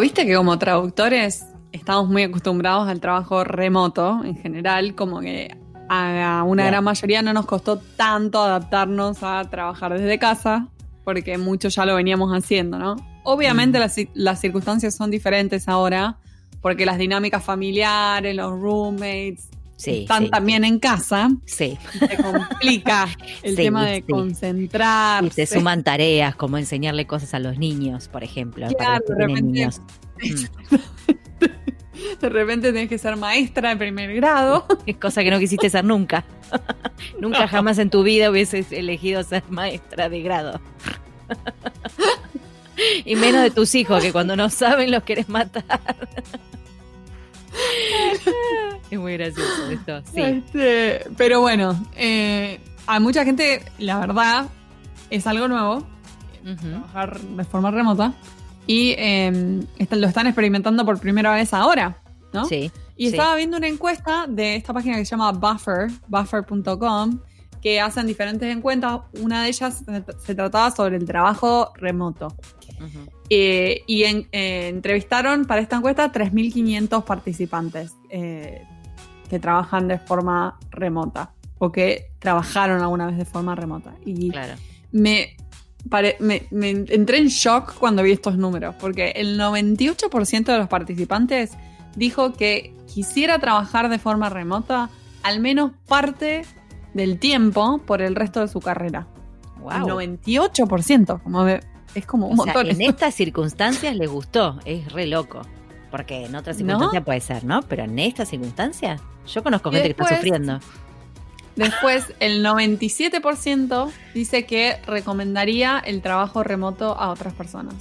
Viste que como traductores estamos muy acostumbrados al trabajo remoto en general, como que a una gran mayoría no nos costó tanto adaptarnos a trabajar desde casa, porque muchos ya lo veníamos haciendo, ¿no? Obviamente las, las circunstancias son diferentes ahora, porque las dinámicas familiares, los roommates, están también en casa. Sí. Se complica el tema de concentrarse. Y se suman tareas, como enseñarle cosas a los niños, por ejemplo. Claro, de repente. De repente tenés que ser maestra de primer grado. Es cosa que no quisiste ser nunca. nunca jamás en tu vida hubieses elegido ser maestra de grado. y menos de tus hijos, que cuando no saben los querés matar. Es muy gracioso esto, sí. Este, pero bueno, eh, a mucha gente, la verdad, es algo nuevo. Trabajar de forma remota. Y em, lo están experimentando por primera vez ahora, ¿no? Sí. Y estaba viendo una encuesta de esta página que se llama Buffer, buffer.com, que hacen diferentes encuestas. Una de ellas se trataba sobre el trabajo remoto. Eh, y eh, entrevistaron para esta encuesta 3.500 participantes eh, que trabajan de forma remota o que trabajaron alguna vez de forma remota. Y me, me, entré en shock cuando vi estos números, porque el 98% de los participantes dijo que quisiera trabajar de forma remota al menos parte del tiempo por el resto de su carrera. Wow. El 98%, como me, es como un montón. en estas circunstancias le gustó, es re loco. Porque en otras circunstancias puede ser, ¿no? Pero en estas circunstancias, yo conozco gente que está sufriendo. Después, el 97% dice que recomendaría el trabajo remoto a otras personas.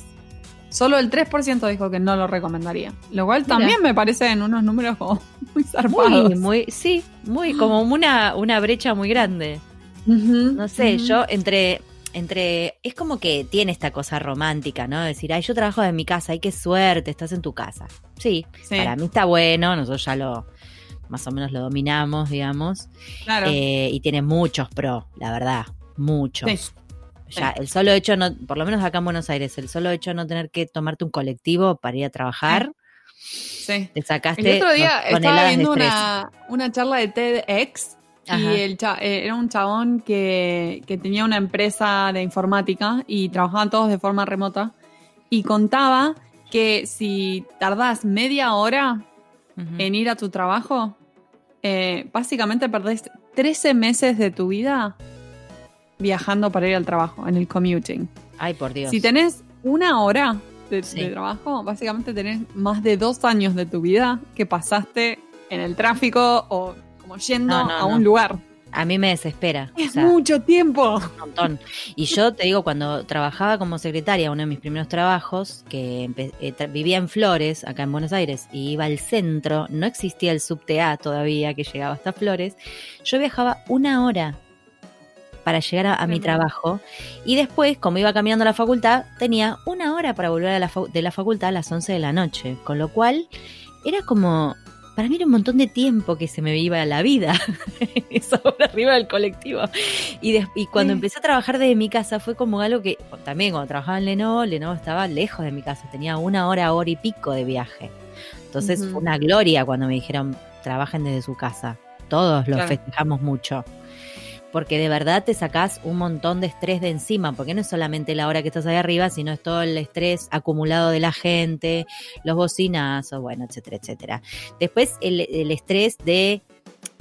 Solo el 3% dijo que no lo recomendaría. Lo cual también me parece en unos números como muy zarpados. Muy, muy, sí, muy, como una, una brecha muy grande. no sé, yo entre entre, es como que tiene esta cosa romántica, ¿no? Decir, ay, yo trabajo de mi casa, ay, qué suerte, estás en tu casa. Sí, para mí está bueno, nosotros ya lo, más o menos lo dominamos, digamos. Claro. Eh, y tiene muchos pros, la verdad, muchos. Ya, el solo hecho, no, por lo menos acá en Buenos Aires, el solo hecho de no tener que tomarte un colectivo para ir a trabajar. Sí. Te sacaste. El otro día estaba viendo una, una charla de TEDx y el eh, era un chabón que, tenía una empresa de informática y trabajaban todos de forma remota. Y contaba que si tardás media hora en ir a tu trabajo, eh, básicamente perdés 13 meses de tu vida viajando para ir al trabajo, en el commuting. Ay, por Dios. Si tenés una hora de, de trabajo, básicamente tenés más de dos años de tu vida que pasaste en el tráfico o yendo a un lugar. A mí me desespera. Es mucho tiempo. Un montón. Y yo te digo, cuando trabajaba como secretaria, uno de mis primeros trabajos, que eh, vivía en Flores, acá en Buenos Aires, y iba al centro, no existía el subte A todavía que llegaba hasta Flores, yo viajaba una hora para llegar a, mi trabajo y después, como iba caminando a la facultad, tenía una hora para volver a la de la facultad a las 11 de la noche, con lo cual era como para mí era un montón de tiempo que se me iba la vida, esa hora arriba del colectivo. Y, y cuando empecé a trabajar desde mi casa fue como algo que, también cuando trabajaba en Lenovo, Lenovo estaba lejos de mi casa, tenía una hora, hora y pico de viaje. Entonces fue una gloria cuando me dijeron, trabajen desde su casa. Todos lo festejamos mucho porque de verdad te sacás un montón de estrés de encima, porque no es solamente la hora que estás ahí arriba, sino es todo el estrés acumulado de la gente, los bocinazos, bueno, etcétera, etcétera. Después el, estrés de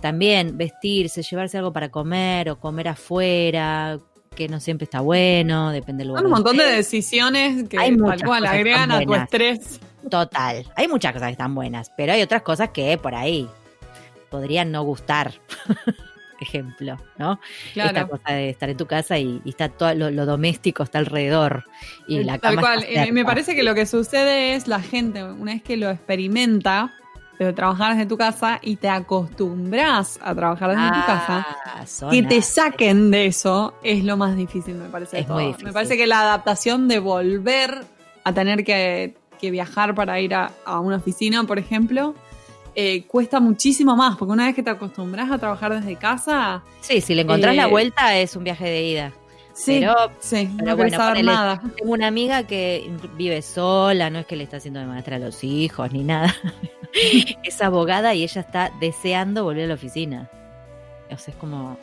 también vestirse, llevarse algo para comer o comer afuera, que no siempre está bueno, depende del lugar. Hay un montón de decisiones que hay tal cual agregan a tu estrés. Total, hay muchas cosas que están buenas, pero hay otras cosas que por ahí podrían no gustar. ejemplo, ¿no? Claro. Esta cosa de estar en tu casa y, está todo lo, doméstico está alrededor y la Tal cual. Eh, me parece que lo que sucede es la gente, una vez que lo experimenta, de trabajar desde tu casa y te acostumbras a trabajar desde tu casa, ah, que te saquen de eso es lo más difícil, me parece. Es muy difícil. Me parece que la adaptación de volver a tener que, viajar para ir a, a, una oficina, por ejemplo, eh, cuesta muchísimo más, porque una vez que te acostumbras a trabajar desde casa... Sí, si le encontrás la eh, vuelta es un viaje de ida. Sí, pero, sí, pero no bueno, saber ponele, nada. tengo una amiga que vive sola, no es que le está haciendo de maestra a los hijos ni nada. es abogada y ella está deseando volver a la oficina. O sea, es como,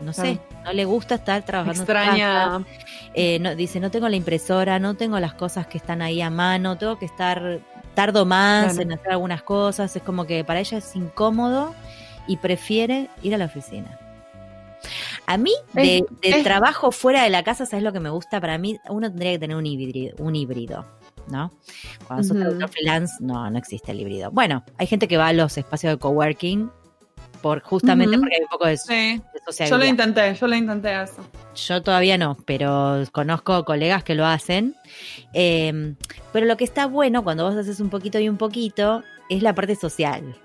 no sé, no le gusta estar trabajando en. Extraña. Eh, no, dice, no tengo la impresora, no tengo las cosas que están ahí a mano, tengo que estar, tardo más Claro. en hacer algunas cosas, es como que para ella es incómodo y prefiere ir a la oficina. A mí, de, Es- de es- trabajo fuera de la casa, ¿sabes lo que me gusta? Para mí, uno tendría que tener un híbrido, un híbrido ¿no? Cuando sos Ujú. traductor freelance, no, no existe el híbrido. Bueno, hay gente que va a los espacios de coworking por justamente porque hay un poco de, Sí. de Yo lo intenté, yo lo intenté eso. Yo todavía no, pero conozco colegas que lo hacen. Eh, pero lo que está bueno cuando vos haces un poquito y un poquito es la parte social.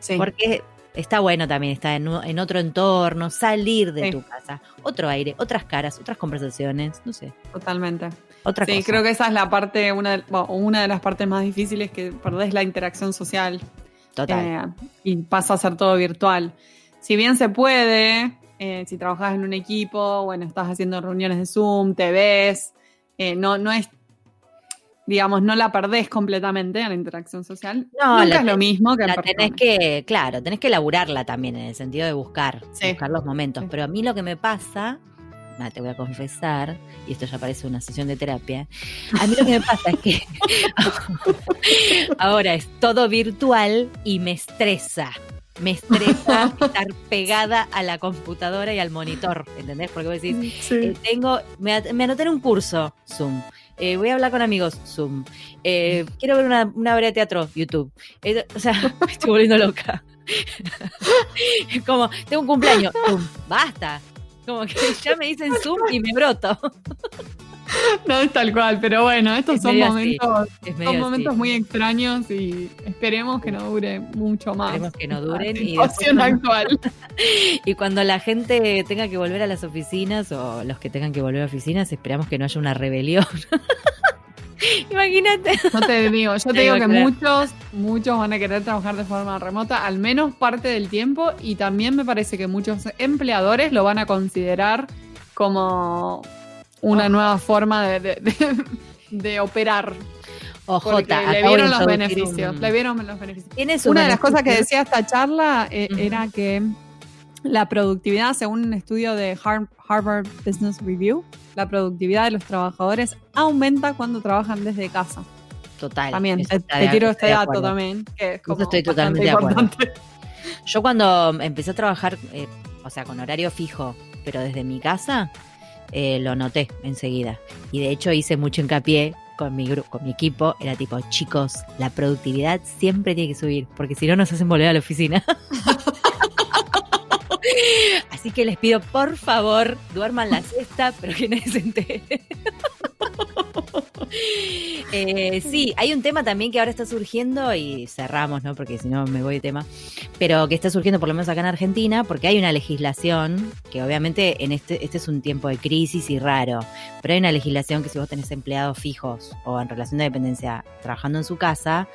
Sí. Porque está bueno también estar en, otro entorno, salir de Sí. tu casa, otro aire, otras caras, otras conversaciones, no sé, Totalmente. otra Sí, cosa. creo que esa es la parte, una de, bueno, una de las partes más difíciles que perdés la interacción social Total. eh, y pasa a ser todo virtual. Si bien se puede, eh, si trabajas en un equipo, bueno, estás haciendo reuniones de Zoom, te ves, eh, no, no es, digamos, no la perdés completamente a la interacción social. No, Nunca la es lo mismo que La tenés que, claro, tenés que elaborarla también en el sentido de buscar, Sí. buscar los momentos. Sí. Pero a mí lo que me pasa, ah, te voy a confesar, y esto ya parece una sesión de terapia, a mí lo que me pasa es que ahora es todo virtual y me estresa. Me estresa estar pegada a la computadora y al monitor, ¿entendés? Porque vos decís, Sí. eh, tengo, me, me anoté en un curso, Zoom. Eh, voy a hablar con amigos, Zoom. Eh, quiero ver una, una obra de teatro, YouTube. Eh, o sea, me estoy volviendo loca. Es como, tengo un cumpleaños, Zoom. Basta. Como que ya me dicen Zoom y me broto. No es tal cual, pero bueno, estos Es son momentos, Es son momentos así. muy extraños y esperemos que no dure mucho más. Esperemos que no duren y situación actual. Y cuando la gente tenga que volver a las oficinas o los que tengan que volver a oficinas, esperamos que no haya una rebelión. Imagínate. No te digo, yo te digo que muchos, muchos van a querer trabajar de forma remota, al menos parte del tiempo, y también me parece que muchos empleadores lo van a considerar como una Oh. nueva forma de, de- de- de operar. OJ, Porque le vieron los beneficios. un- Le vieron los beneficios. Una de las cosas que decía esta charla eh, era que la productividad, según un estudio de Har- Harvard Business Review, la productividad de los trabajadores aumenta cuando trabajan desde casa. Total. También, te, te tiro este dato también, que es como estoy totalmente de acuerdo. Yo cuando empecé a trabajar, eh, o sea, con horario fijo, pero desde mi casa, eh, lo noté enseguida. Y de hecho hice mucho hincapié con mi, gru- con mi equipo. Era tipo, chicos, la productividad siempre tiene que subir, porque si no nos hacen volver a la oficina. Así que les pido, por favor, duerman la siesta, pero que nadie se entere. Eh, sí, hay un tema también que ahora está surgiendo y cerramos, ¿no? Porque si no me voy de tema. Pero que está surgiendo por lo menos acá en Argentina, porque hay una legislación que obviamente en este, este es un tiempo de crisis y raro, pero hay una legislación que si vos tenés empleados fijos o en relación de dependencia trabajando en su casa,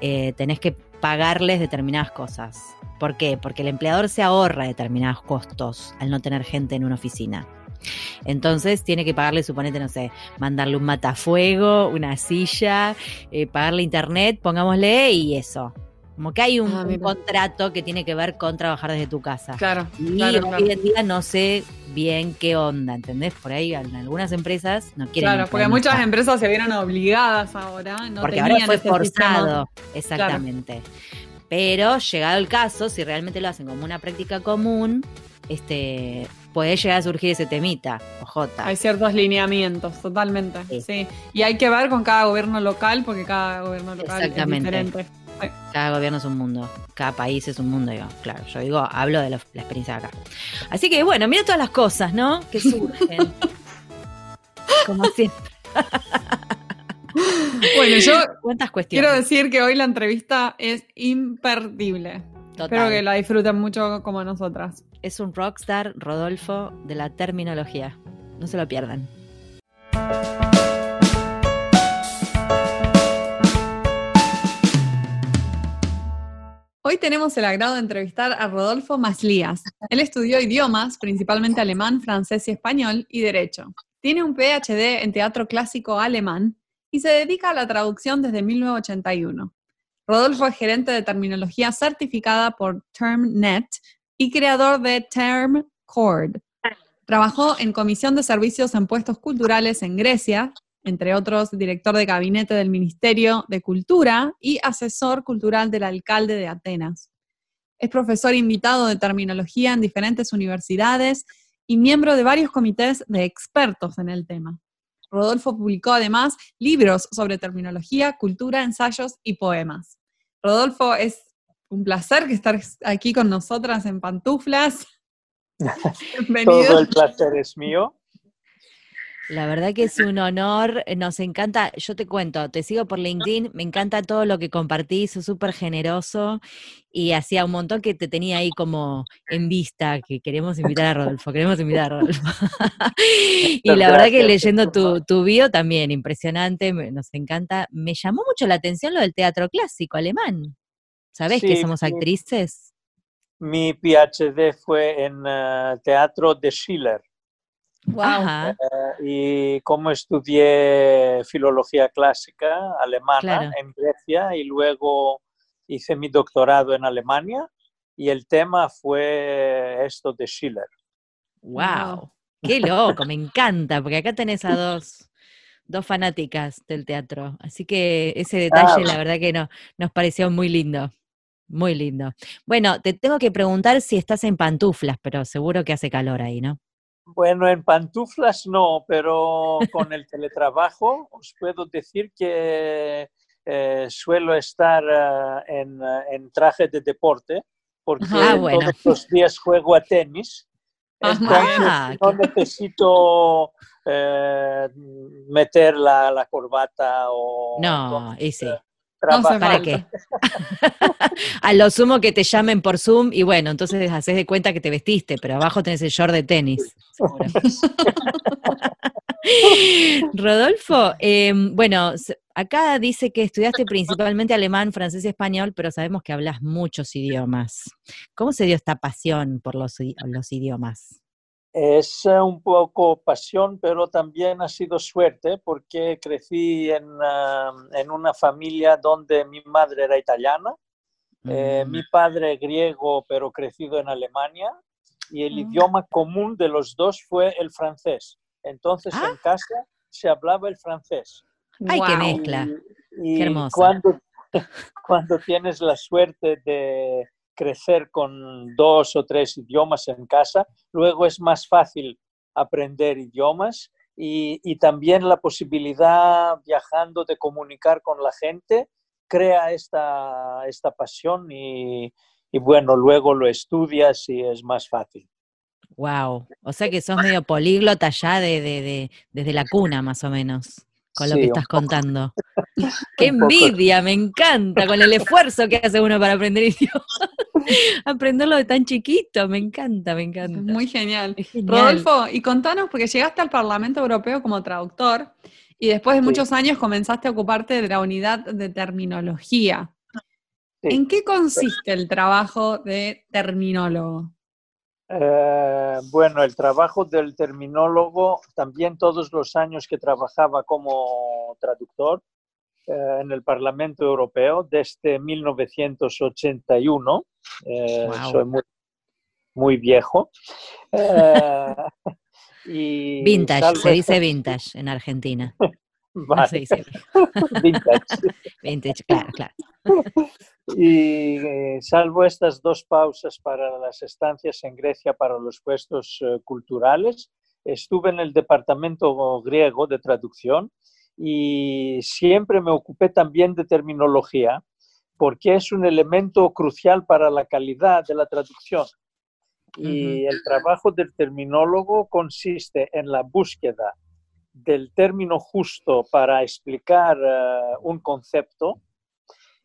eh, tenés que pagarles determinadas cosas. ¿Por qué? Porque el empleador se ahorra determinados costos al no tener gente en una oficina. Entonces tiene que pagarle, suponete, no sé, mandarle un matafuego, una silla, eh, pagarle internet, pongámosle, y eso. Como que hay un, Ah, un contrato que tiene que ver con trabajar desde tu casa. Claro, Y claro, hoy claro. en día no sé bien qué onda, ¿entendés? Por ahí en algunas empresas no quieren. Claro, porque muchas empresas se vieron obligadas ahora. No Porque tenían ahora fue forzado, exactamente. Pero llegado el caso, si realmente lo hacen como una práctica común, este puede llegar a surgir ese temita, OJ. sistema. Hay ciertos lineamientos, totalmente. Sí. Sí. Y hay que ver con cada gobierno local, porque cada gobierno local es diferente. Cada gobierno es un mundo, cada país es un mundo, digo. Claro, yo digo, hablo de la, la experiencia de acá. Así que bueno, mira todas las cosas, ¿no? Que surgen. Como siempre. Bueno, yo ¿Cuántas cuestiones? quiero decir que hoy la entrevista es imperdible. Total. Espero que la disfruten mucho como nosotras. Es un rockstar, Rodolfo, de la terminología. No se lo pierdan. Hoy tenemos el agrado de entrevistar a Rodolfo Maslías. Él estudió idiomas, principalmente alemán, francés y español, y derecho. Tiene un PhD en teatro clásico alemán y se dedica a la traducción desde 1981. Rodolfo es gerente de terminología certificada por TermNet y creador de TermCord. Trabajó en Comisión de Servicios en Puestos Culturales en Grecia, entre otros director de gabinete del Ministerio de Cultura y asesor cultural del alcalde de Atenas. Es profesor invitado de terminología en diferentes universidades y miembro de varios comités de expertos en el tema. Rodolfo publicó además libros sobre terminología, cultura, ensayos y poemas. Rodolfo, es un placer que estar aquí con nosotras en Pantuflas. Bienvenido. Todo el placer es mío. La verdad que es un honor, eh, nos encanta, yo te cuento, te sigo por LinkedIn, me encanta todo lo que compartís, sos súper generoso y hacía un montón que te tenía ahí como en vista, que queremos invitar a Rodolfo, queremos invitar a Rodolfo. y la verdad que leyendo tu, tu bio también, impresionante, nos encanta. Me llamó mucho la atención lo del teatro clásico alemán. ¿Sabés que somos actrices? Mi PhD fue en eh, teatro de Schiller. Wow. Eh, y como estudié filología clásica alemana en Grecia y luego hice mi doctorado en Alemania y el tema fue esto de Schiller. Wow, qué loco, me encanta, porque acá tenés a dos, dos fanáticas del teatro, así que ese detalle la verdad que no, nos pareció muy lindo. Muy lindo. Bueno, te tengo que preguntar si estás en pantuflas, pero seguro que hace calor ahí, ¿no? Bueno, en pantuflas no, pero con el teletrabajo os puedo decir que eh, suelo estar eh, en, traje de deporte porque ah, todos los días juego a tenis. Ah, no necesito eh, meter la, corbata o... No, ¿Para qué? a lo sumo que te llamen por Zoom y bueno, entonces haces de cuenta que te vestiste, pero abajo tenés el short de tenis. Rodolfo, em, bueno, acá dice que estudiaste principalmente alemán, francés y español, pero sabemos que hablas muchos idiomas. ¿Cómo se dio esta pasión por los, los idiomas? Es eh, un poco pasión, pero también ha sido suerte porque crecí en, ah, en una familia donde mi madre era italiana, eh, mi mm. padre griego, pero crecido en Alemania, y el mm. idioma común de los dos fue el francés. Entonces en ah. casa se hablaba el francés. ¡Ay, qué mezcla! qué hermoso. Cuando, cuando tienes la suerte de crecer con dos o tres idiomas en casa, luego es más fácil aprender idiomas y, también la posibilidad viajando de comunicar con la gente crea esta, esta pasión y, bueno, luego lo estudias y es más fácil. Wow, o sea que sos medio políglota ya de, desde la cuna más o menos con lo que estás contando. ¡Qué envidia! Me encanta con el esfuerzo que hace uno para aprender idioma. Aprenderlo de tan chiquito, me encanta, me encanta. Muy genial. Rodolfo, y contanos, porque llegaste al Parlamento Europeo como traductor y después de muchos años comenzaste a ocuparte de la unidad de terminología. ¿En qué consiste el trabajo de terminólogo? Eh, bueno, el trabajo del terminólogo, también todos los años que trabajaba como traductor eh, en el Parlamento Europeo, desde 1981, eh, soy muy, viejo. y vintage, se dice vintage en Argentina. vintage. vintage, claro, claro. Y eh, salvo estas dos pausas para las estancias en Grecia para los puestos eh, culturales, estuve en el departamento griego de traducción y siempre me ocupé también de terminología porque es un elemento crucial para la calidad de la traducción. Y el trabajo del terminólogo consiste en la búsqueda del término justo para explicar eh, un concepto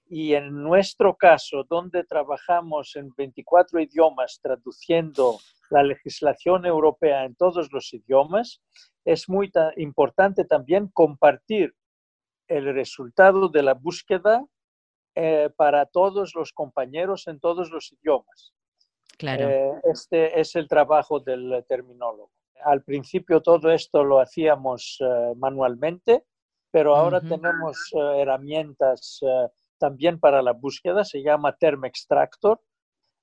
y en nuestro caso, donde trabajamos en 24 idiomas traduciendo la legislación europea en todos los idiomas, es muy importante también compartir el resultado de la búsqueda eh, para todos los compañeros en todos los idiomas. Claro. Eh, este es el trabajo del terminólogo. Al principio todo esto lo hacíamos eh, manualmente, pero ahora Ujú. tenemos eh, herramientas eh, también para la búsqueda, se llama Term Extractor,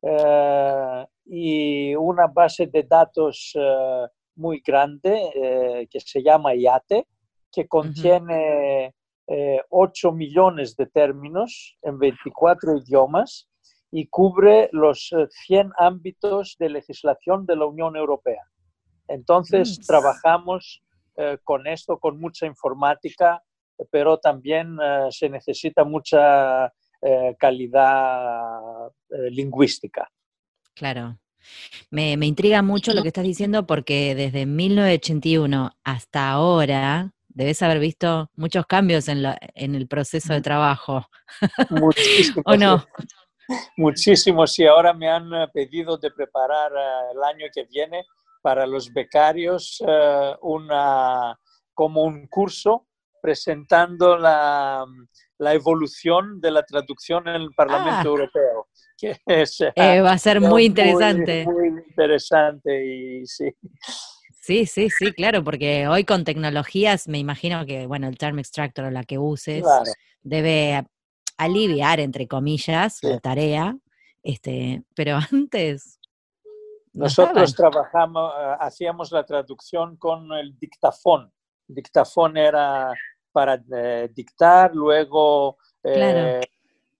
eh, y una base de datos muy grande que se llama IATE, que contiene eh, 8 millones de términos en 24 idiomas y cubre los eh, 100 ámbitos de legislación de la Unión Europea. Entonces, Mm. trabajamos eh, con esto, con mucha informática, pero también eh, se necesita mucha eh, calidad eh, lingüística. Claro. Me, me intriga mucho lo que estás diciendo porque desde 1981 hasta ahora debes haber visto muchos cambios en, la- en el proceso de trabajo. Muchísimo. ¿O no? Muchísimos. Y ahora me han eh, pedido de preparar eh, el año que viene para los becarios eh, una, como un curso presentando la, la evolución de la traducción en el Parlamento Ah. Europeo. Que es, eh, va a ser muy interesante. Muy, interesante y sí. Sí, sí, sí, claro, porque hoy con tecnologías me imagino que, bueno, el Term Extractor o la que uses Claro. debe aliviar, entre comillas, Sí. la tarea, este, pero antes... no Nosotros estaban. trabajamos, eh, hacíamos la traducción con el dictafón. Dictafón era para eh, dictar, luego eh, Claro.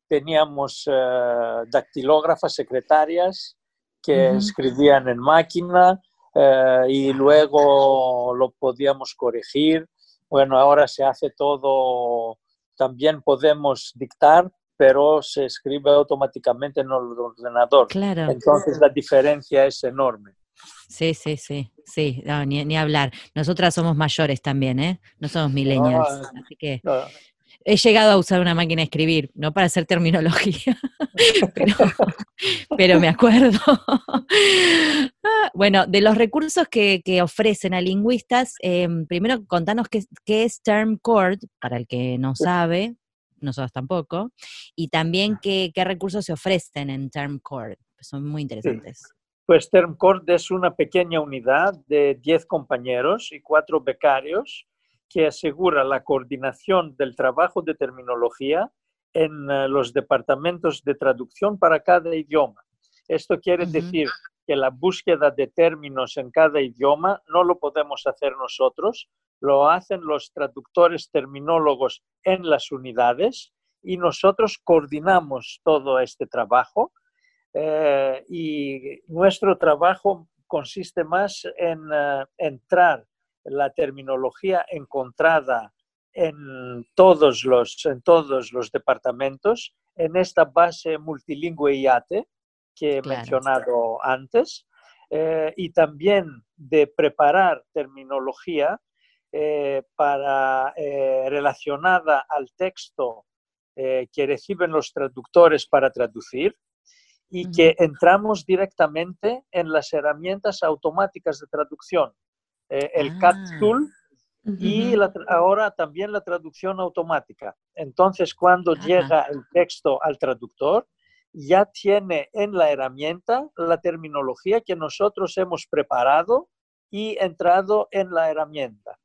teníamos eh, dactilógrafas secretarias que escribían en máquina eh, y luego lo podíamos corregir. Bueno, ahora se hace todo, también podemos dictar, pero se escribe automáticamente en el ordenador. Claro. Entonces la diferencia es enorme. Sí, sí, sí, sí, no, ni, ni hablar. Nosotras somos mayores también, ¿eh? No somos millennials. Ah. Así que No, he llegado a usar una máquina de escribir, no para hacer terminología, pero, pero me acuerdo. Ah, bueno, de los recursos que, que ofrecen a lingüistas, eh, primero contanos qué, qué es Term Court, para el que no sabe, nosotros tampoco, y también qué, qué recursos se ofrecen en Term Court. Son muy interesantes. Pues TermCord es una pequeña unidad de 10 compañeros y 4 becarios que asegura la coordinación del trabajo de terminología en eh, los departamentos de traducción para cada idioma. Esto quiere decir que la búsqueda de términos en cada idioma no lo podemos hacer nosotros, lo hacen los traductores terminólogos en las unidades y nosotros coordinamos todo este trabajo eh, y nuestro trabajo consiste más en eh, entrar la terminología encontrada en todos los, en todos los departamentos en esta base multilingüe IATE que he Claro. mencionado antes eh, y también de preparar terminología eh, para, eh, relacionada al texto que reciben los traductores para traducir y que entramos directamente en las herramientas automáticas de traducción, eh, el CAT Ah. Tool y la ahora también la traducción automática. Entonces, cuando Ajá. llega el texto al traductor, ya tiene en la herramienta la terminología que nosotros hemos preparado y entrado en la herramienta.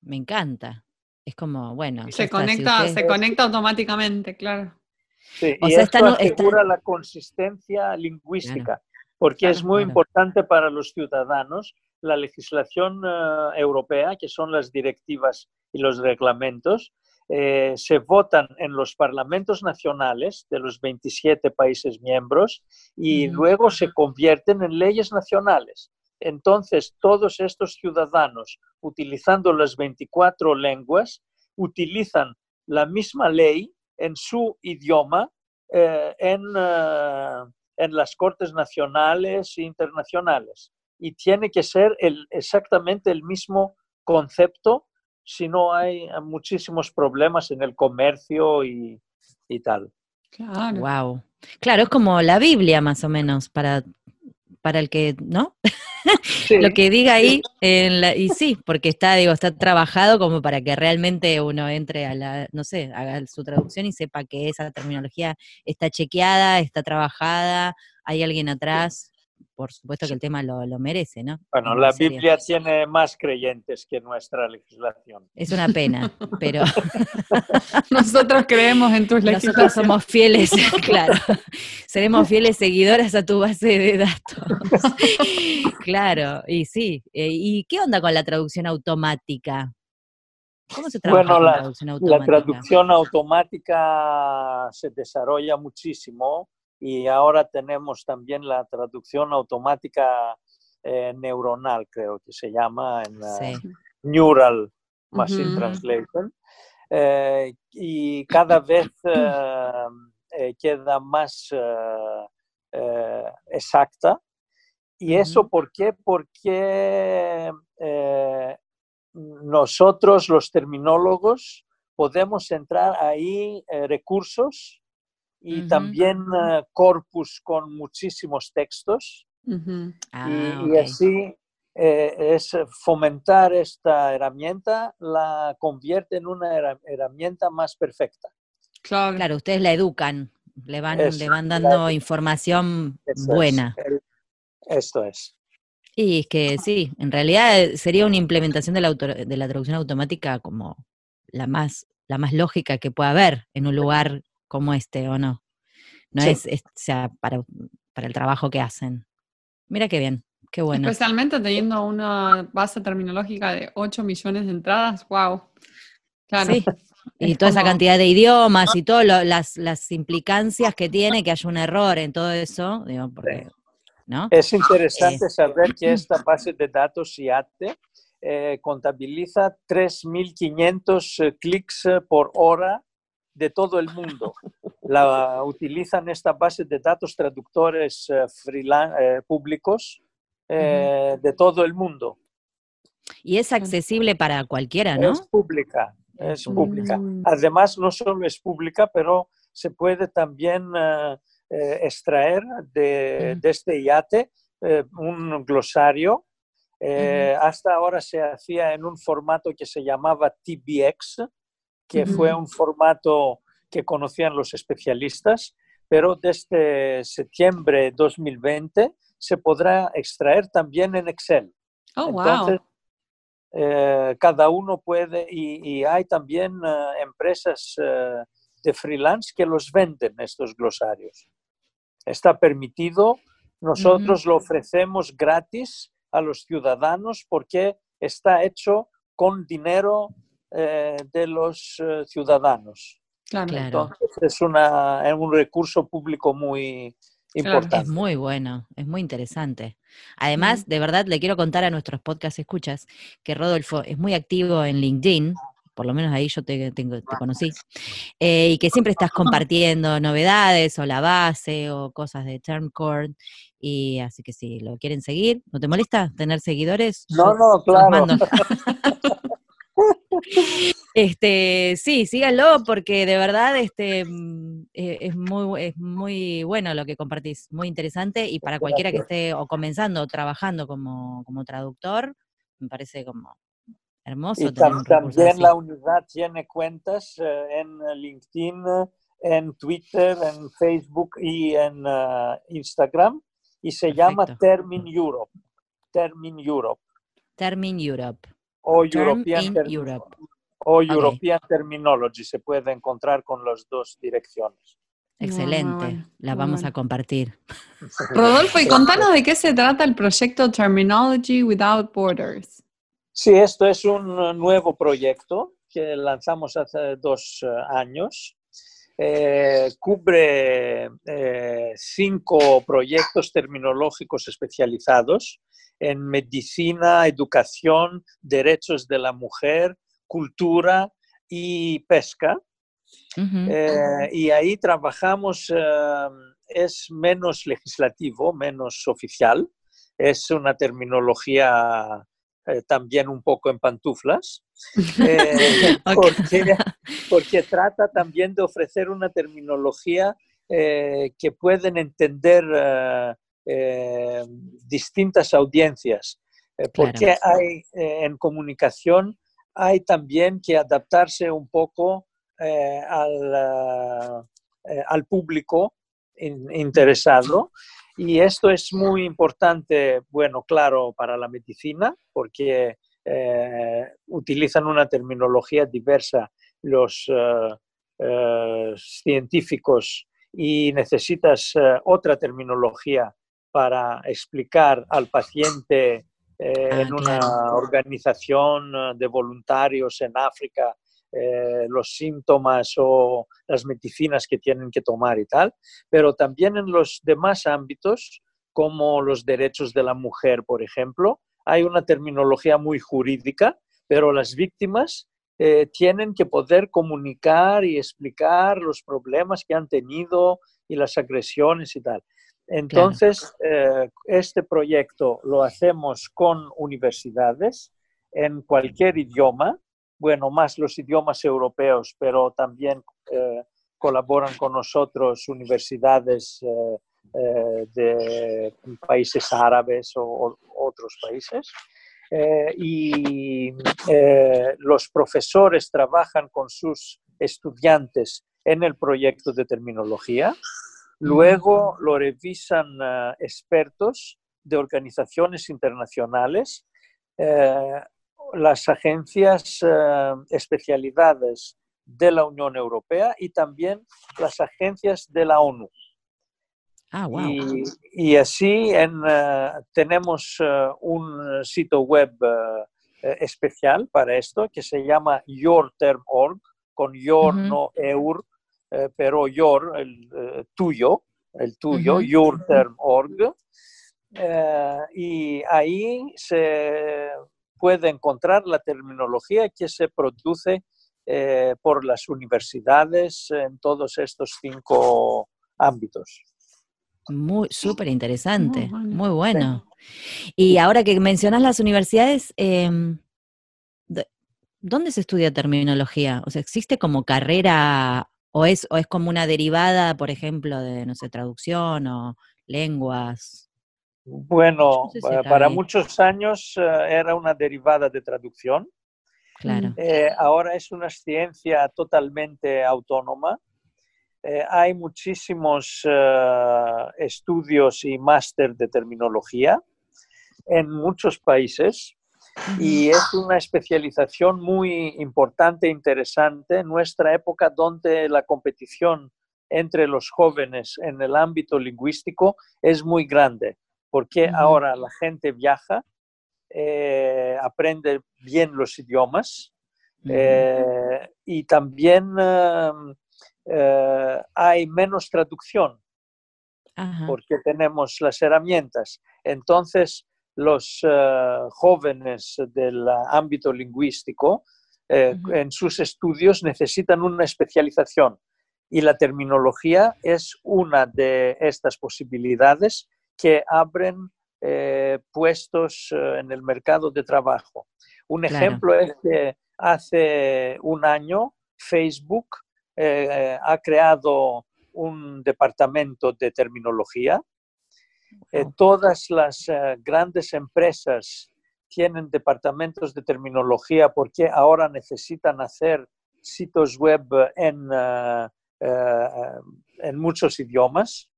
Me encanta. Es como, bueno, Se está, si conecta, se conecta automáticamente, claro. Sí, O y sea, esto asegura la consistencia lingüística, porque es muy claro. importante para los ciudadanos la legislación eh, europea, que son las directivas y los reglamentos, eh, se votan en los parlamentos nacionales de los 27 países miembros y luego se convierten en leyes nacionales. Entonces, todos estos ciudadanos, utilizando las 24 lenguas, utilizan la misma ley en su idioma eh, en, eh, en las cortes nacionales e internacionales. Y tiene que ser el, exactamente el mismo concepto, si no hay muchísimos problemas en el comercio y, y tal. Claro. Wow. Claro, es como la Biblia más o menos para para el que, ¿no? lo que diga ahí, en la, y sí, porque está, digo, está trabajado como para que realmente uno entre a la, no sé, haga su traducción y sepa que esa terminología está chequeada, está trabajada, hay alguien atrás por supuesto que el tema lo, merece, ¿no? Bueno, la Biblia tiene más creyentes que nuestra legislación. Es una pena, pero... Nosotros creemos en tus legislaciones. Nosotros somos fieles, claro. Seremos fieles seguidoras a tu base de datos. claro, y sí. Eh, ¿Y qué onda con la traducción automática? ¿Cómo se trabaja bueno, la, traducción automática? La traducción automática se desarrolla muchísimo y ahora tenemos también la traducción automática eh, neuronal, creo que se llama, en Neural Machine Translation. Eh, y cada vez eh, queda más exacta. ¿Y eso por qué? Porque nosotros, los terminólogos, podemos entrar ahí recursos y también eh, corpus con muchísimos textos. Ah, y, así eh, es fomentar esta herramienta, la convierte en una herramienta más perfecta. Claro, claro ustedes la educan, le van, le van dando información buena. esto es. Y es que sí, en realidad sería una implementación de la, de la traducción automática como la más, la más lógica que pueda haber en un lugar como este, ¿o no? No es, o sea, para, para el trabajo que hacen. Mira qué bien, qué bueno. Especialmente teniendo una base terminológica de 8 millones de entradas, wow. Claro. Sí. Y toda esa cantidad de idiomas y todas las, las implicancias que tiene que haya un error en todo eso, digo, porque, ¿no? Es interesante eh, saber que esta base de datos IATE eh, contabiliza 3.500 eh, clics por hora de todo el mundo. La, utilizan esta base de datos traductores eh, eh, públicos eh, de todo el mundo. Y es accesible para cualquiera, ¿no? Es pública, es pública. Mm. Además, no solo es pública, pero se puede también extraer de, de, este yate un glosario. Hasta ahora se hacía en un formato que se llamaba TBX, que fue un formato que conocían los especialistas, pero desde septiembre de 2020 se podrá extraer también en Excel. Oh, Entonces, eh, cada uno puede, y, hay también eh, empresas eh, de freelance que los venden estos glosarios. Está permitido, nosotros lo ofrecemos gratis a los ciudadanos porque está hecho con dinero eh, de los eh, ciudadanos. Claro. Entonces es, una, es un recurso público muy importante. Es muy bueno, es muy interesante. Además, de verdad, le quiero contar a nuestros podcast escuchas que Rodolfo es muy activo en LinkedIn, por lo menos ahí yo te, te conocí, eh, y que siempre estás compartiendo novedades o la base o cosas de Termcore, y así que si lo quieren seguir, ¿no te molesta tener seguidores? No, no, claro. Este, sí, síganlo porque de verdad este, mm, e, es, muy, es muy bueno lo que compartís, muy interesante y para cualquiera que esté o comenzando o trabajando como, traductor, me parece como hermoso. Y también la unidad tiene cuentas eh, en LinkedIn, en Twitter, en Facebook y en eh, Instagram y se llama Termin Europe. Termin Europe. Termin Europe o European, o European Terminology. Se puede encontrar con las dos direcciones. Excelente, la vamos a compartir. Rodolfo, y contanos de qué se trata el proyecto Terminology Without Borders. Sí, esto es un nuevo proyecto que lanzamos hace dos eh, años. Eh, cubre eh, cinco proyectos terminológicos especializados en medicina, educación, derechos de la mujer, cultura y pesca. Eh, y ahí trabajamos, es menos legislativo, menos oficial, es una terminología eh, también un poco en pantuflas, porque, porque, trata también de ofrecer una terminología que pueden entender distintas audiencias, porque hay en comunicación hay también que adaptarse un poco al, al público interesado. Y esto es muy importante, bueno, claro, para la medicina, porque eh, utilizan una terminología diversa los eh, eh, científicos y necesitas otra terminología para explicar al paciente ah, en una organización de voluntarios en África eh, los síntomas o las medicinas que tienen que tomar y tal, pero también en los demás ámbitos, como los derechos de la mujer, por ejemplo, hay una terminología muy jurídica, pero las víctimas eh, tienen que poder comunicar y explicar los problemas que han tenido y las agresiones y tal. Entonces, eh, este proyecto lo hacemos con universidades en cualquier idioma bueno, más los idiomas europeos, pero también eh, colaboran con nosotros universidades eh, eh, de países árabes o, otros países. Y los profesores trabajan con sus estudiantes en el proyecto de terminología. Luego lo revisan expertos de organizaciones internacionales las agencias eh, especialidades de la Unión Europea y también las agencias de la ONU. Ah, wow. y, así eh, tenemos eh, un sitio web especial para esto que se llama yourterm.org, con your, no eur, pero your, el tuyo, el tuyo, yourterm.org. y ahí se puede encontrar la terminología que se produce eh, por las universidades en todos estos cinco ámbitos. Muy, súper interesante, muy bueno. Y ahora que mencionas las universidades, em, ¿dónde se estudia terminología? O sea, ¿existe como carrera o es, o es como una derivada, por ejemplo, de, no sé, traducción o lenguas? Bueno, para muchos años eh, era una derivada de traducción. Claro. Eh, ahora es una ciencia totalmente autónoma. Eh, hay muchísimos estudios y máster de terminología en muchos países y es una especialización muy importante e interesante. En nuestra época donde la competición entre los jóvenes en el ámbito lingüístico es muy grande porque ahora la gente viaja, eh, aprende bien los idiomas eh, y también em, eh, hay menos traducción porque tenemos las herramientas. Entonces, los jóvenes del ámbito lingüístico en sus estudios necesitan una especialización y la terminología es una de estas posibilidades que abren eh, puestos eh, en el mercado de trabajo. Un ejemplo es que hace un año Facebook eh, ha creado un departamento de terminología. todas las grandes empresas tienen departamentos de terminología porque ahora necesitan hacer sitios web en, en muchos idiomas.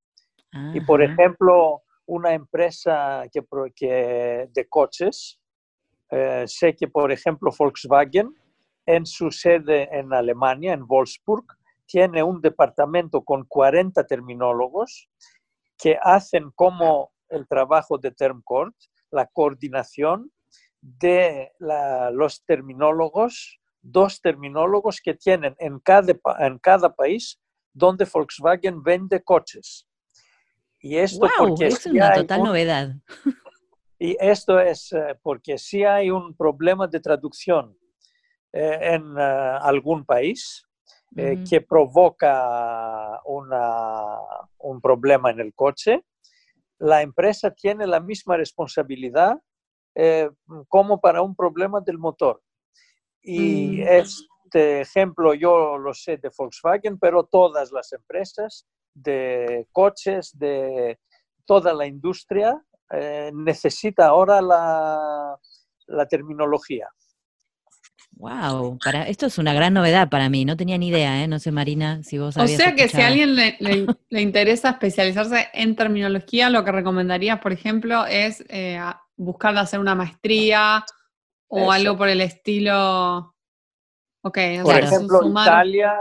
Y por ejemplo, una empresa que, que de coches, eh, sé que por ejemplo Volkswagen en su sede en Alemania, en Wolfsburg, tiene un departamento con 40 terminólogos que hacen como el trabajo de TermCourt, la coordinación de los terminólogos, dos terminólogos que tienen en cada, en cada país donde Volkswagen vende coches. Y esto porque es una total novedad. Y esto es eh, porque si hay un problema de traducción en eh, algún país que provoca una, un problema en el coche, la empresa tiene la misma responsabilidad como para un problema del motor. Y mm. este ejemplo yo lo sé de Volkswagen, pero todas las empresas de coches, de toda la industria eh, necesita ahora la, la terminología. Wow, para, esto es una gran novedad para mí, no tenía ni idea, ¿eh? no sé Marina si vos O sea que si a alguien le, le, interesa especializarse en terminología, lo que recomendarías, por ejemplo, es eh, buscar hacer una maestría o algo por el estilo. Ok, por ejemplo, Italia,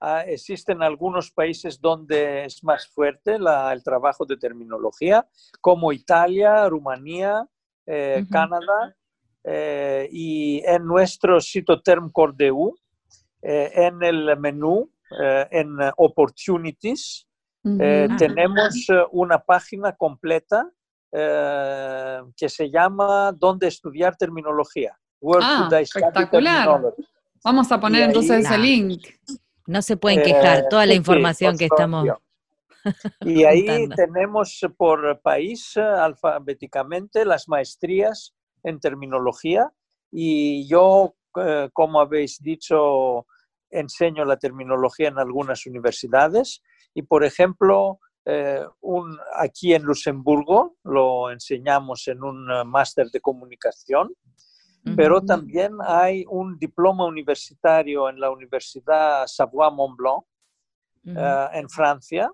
ah, existen algunos países donde es más fuerte el trabajo de terminología, como Italia, Rumanía, eh, Canadá eh, y en nuestro sitio TermCordeU, eh, en el menú, eh, en Opportunities, tenemos una página completa que se llama ¿Dónde estudiar terminología? ah, espectacular. Vamos a poner entonces ese link. No se pueden quejar, toda la información que estamos... Y ahí tenemos por país alfabéticamente las maestrías en terminología y yo, eh, como habéis dicho, enseño la terminología en algunas universidades y, por ejemplo, eh, un, aquí en Luxemburgo lo enseñamos en un eh, máster de comunicación, pero también hay un diploma universitario en la Universidad Savoie-Mont-Blanc en Francia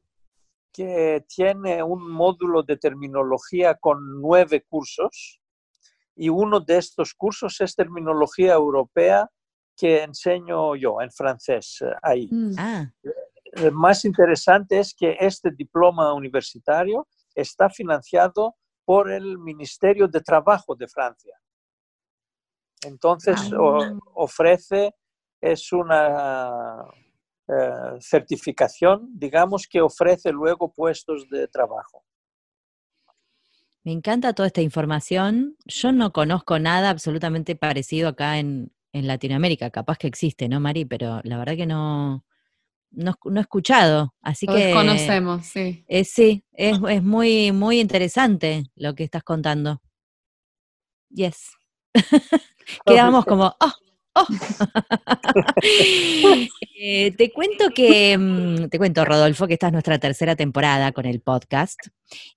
que tiene un módulo de terminología con nueve cursos y uno de estos cursos es terminología europea que enseño yo en francés eh, ahí. Mm. Ah. Lo más interesante es que este diploma universitario está financiado por el Ministerio de Trabajo de Francia. Entonces ah. ofrece, es una eh, certificación, digamos, que ofrece luego puestos de trabajo. Me encanta toda esta información. Yo no conozco nada absolutamente parecido acá en, Latinoamérica. Capaz que existe, ¿no, Mari? Pero la verdad que no, no, he escuchado. Así que. Conocemos, sí. sí, es, es, muy, muy interesante lo que estás contando. Yes. Quedamos como, oh, Oh. Eh, te cuento que, mm, te cuento, Rodolfo, que esta es nuestra tercera temporada con el podcast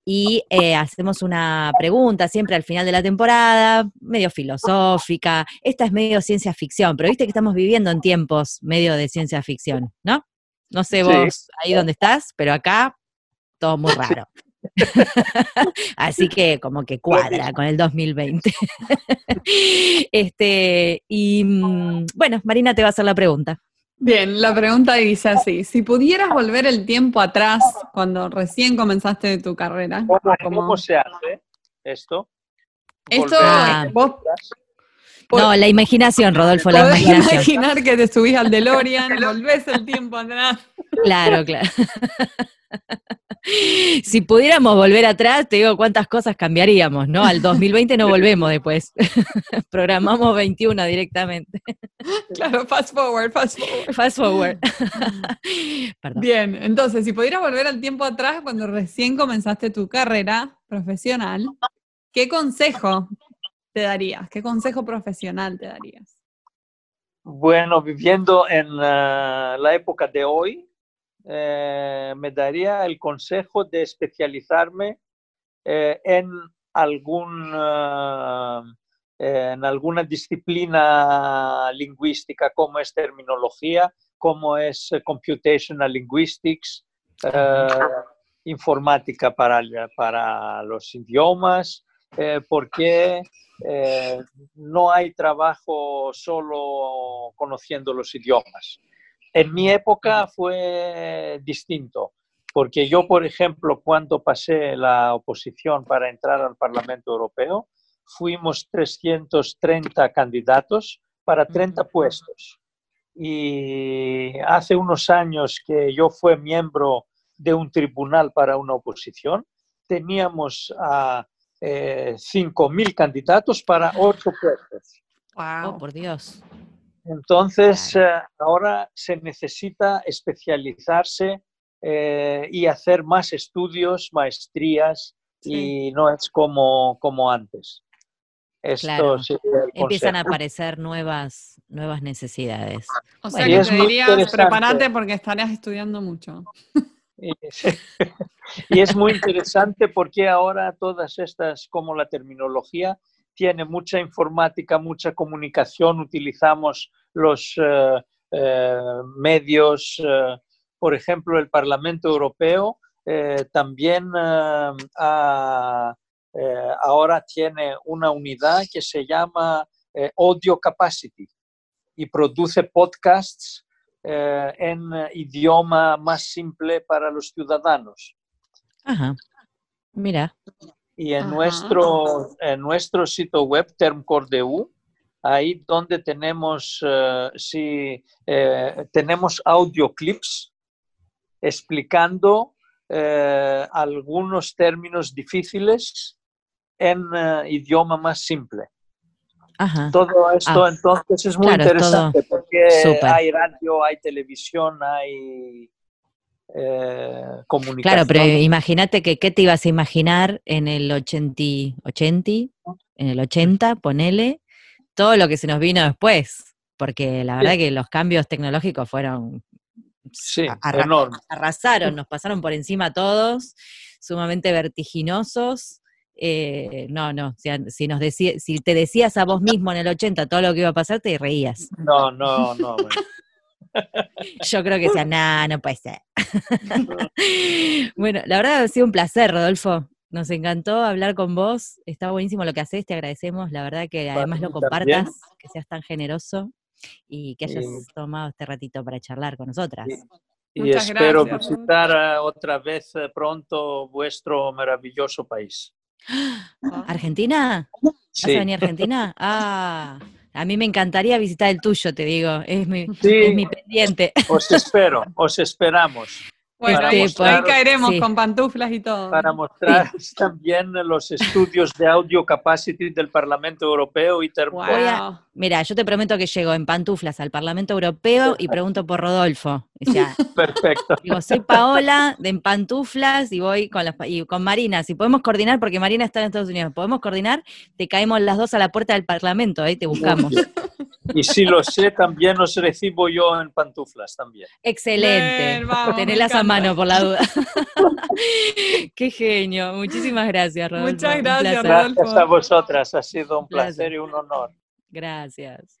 y eh, hacemos una pregunta siempre al final de la temporada, medio filosófica. Esta es medio ciencia ficción, pero viste que estamos viviendo en tiempos medio de ciencia ficción, ¿no? No sé vos ahí donde estás, pero acá todo muy raro. Así que como que cuadra con el 2020. este, y mm, bueno, Marina te va a hacer la pregunta. Bien, la pregunta dice así, si pudieras volver el tiempo atrás cuando recién comenzaste tu carrera. ¿Cómo, se hace esto? Esto, ah. no, la imaginación, Rodolfo, la imaginación. imaginar que te subís al DeLorean, volvés el tiempo atrás. Claro, claro. si pudiéramos volver atrás, te digo cuántas cosas cambiaríamos, ¿no? Al 2020 no volvemos después. Programamos 21 directamente. Claro, fast forward, fast forward. Fast forward. Bien, entonces, si pudieras volver al tiempo atrás, cuando recién comenzaste tu carrera profesional, ¿qué consejo te darías? ¿Qué consejo profesional te darías? Bueno, viviendo en la época de hoy, eh, me daría el consejo de especializarme eh, en, algún, eh, en alguna disciplina lingüística como es terminología, como es computational linguistics, informática para, para los idiomas, porque no hay trabajo solo conociendo los idiomas. En mi época fue distinto, porque yo, por ejemplo, cuando pasé la oposición para entrar al Parlamento Europeo, fuimos 330 candidatos para 30 puestos. Y hace unos años que yo fui miembro de un tribunal para una oposición, teníamos a eh, 5.000 candidatos para 8 puestos. ¡Wow! por Dios. Entonces, eh, ahora se necesita especializarse eh, y hacer más estudios, maestrías, y no es como, como antes. Esto Empiezan a aparecer nuevas, nuevas necesidades. O sea que te dirías, prepárate porque estarías estudiando mucho. Y es muy interesante porque ahora todas estas, como la terminología, tiene mucha informática, mucha comunicación, utilizamos los eh, eh, medios, eh, por ejemplo, el Parlamento Europeo también ahora tiene una unidad que se llama Audio Capacity y produce podcasts en idioma más simple para los ciudadanos. Ajá. Mira. Y en nuestro, en nuestro sitio web, Termcore.eu, ahí donde tenemos, uh, eh, tenemos audioclips explicando eh, algunos términos difíciles en eh, idioma más simple. Todo esto ah. entonces es muy interesante porque hay radio, hay televisión, hay eh, comunicación. Claro, pero imagínate que qué te ibas a imaginar en el 80, 80, en el 80, ponele, todo lo que se nos vino después, porque la verdad que los cambios tecnológicos fueron... Sí, arrasaron, nos pasaron por encima todos, sumamente vertiginosos. Eh, no, no, si, nos si te decías a vos mismo en el 80 todo lo que iba a pasar, te reías. No, no, no. Yo creo que sea, nada, no puede ser. bueno, la verdad ha sido un placer, Rodolfo. Nos encantó hablar con vos. Está buenísimo lo que haces, te agradecemos. La verdad que además lo compartas, que seas tan generoso y que hayas tomado este ratito para charlar con nosotras. Y, espero visitar otra vez eh, pronto vuestro maravilloso país. ¿Argentina? ¿Vas a venir a Argentina? Ah. A mí me encantaría visitar el tuyo, te digo, es mi, es mi Os espero, os esperamos. Bueno, ahí caeremos con pantuflas y todo. Para mostrar también los estudios de audio capacity del Parlamento Europeo y Mira, yo te prometo que llego en pantuflas al Parlamento Europeo y pregunto por Rodolfo. Perfecto. Digo, soy Paola de en pantuflas y voy con, y con Marina. Si podemos coordinar, porque Marina está en Estados Unidos, podemos coordinar, te caemos las dos a la puerta del Parlamento, ahí te buscamos. Y si lo sé, también os recibo yo en pantuflas también. Excelente. Tenerlas a mano por la duda. Qué genio. Muchísimas gracias, Rodolfo. Muchas gracias, Rodolfo. Gracias a vosotras. Ha sido un placer y un honor. Gracias.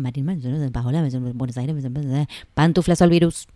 Marín, Buenos Aires, Pantuflas al virus.